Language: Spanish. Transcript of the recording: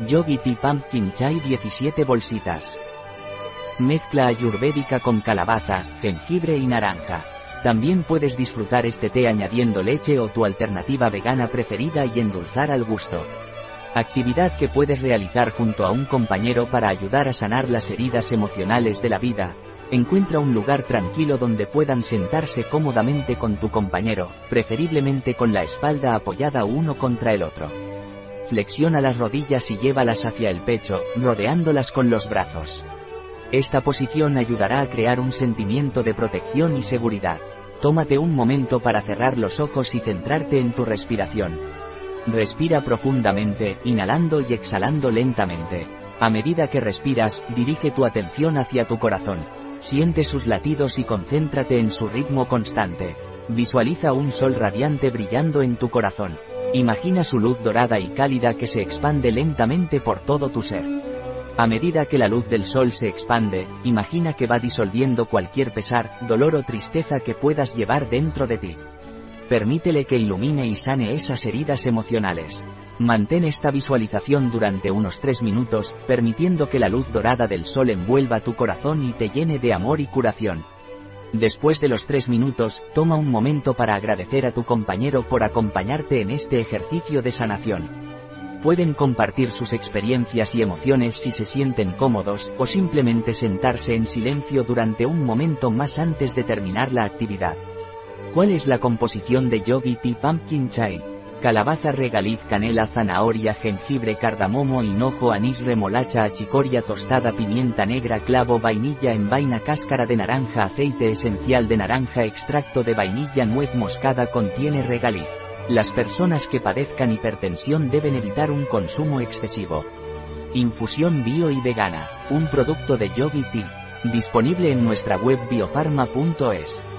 Yogi Tea Pumpkin Chai 17 bolsitas. Mezcla ayurvédica con calabaza, jengibre y naranja. También puedes disfrutar este té añadiendo leche o tu alternativa vegana preferida y endulzar al gusto. Actividad que puedes realizar junto a un compañero para ayudar a sanar las heridas emocionales de la vida. Encuentra un lugar tranquilo donde puedan sentarse cómodamente con tu compañero, preferiblemente con la espalda apoyada uno contra el otro. Flexiona las rodillas y llévalas hacia el pecho, rodeándolas con los brazos. Esta posición ayudará a crear un sentimiento de protección y seguridad. Tómate un momento para cerrar los ojos y centrarte en tu respiración. Respira profundamente, inhalando y exhalando lentamente. A medida que respiras, dirige tu atención hacia tu corazón. Siente sus latidos y concéntrate en su ritmo constante. Visualiza un sol radiante brillando en tu corazón. Imagina su luz dorada y cálida que se expande lentamente por todo tu ser. A medida que la luz del sol se expande, imagina que va disolviendo cualquier pesar, dolor o tristeza que puedas llevar dentro de ti. Permítele que ilumine y sane esas heridas emocionales. Mantén esta visualización durante unos 3 minutos, permitiendo que la luz dorada del sol envuelva tu corazón y te llene de amor y curación. Después de los tres minutos, toma un momento para agradecer a tu compañero por acompañarte en este ejercicio de sanación. Pueden compartir sus experiencias y emociones si se sienten cómodos, o simplemente sentarse en silencio durante un momento más antes de terminar la actividad. ¿Cuál es la composición de Yogi Tea Pumpkin Chai? Calabaza regaliz canela zanahoria jengibre cardamomo hinojo anís remolacha achicoria tostada pimienta negra clavo vainilla en vaina cáscara de naranja aceite esencial de naranja extracto de vainilla nuez moscada contiene regaliz. Las personas que padezcan hipertensión deben evitar un consumo excesivo. Infusión bio y vegana, un producto de Yogi Tea, disponible en nuestra web biofarma.es.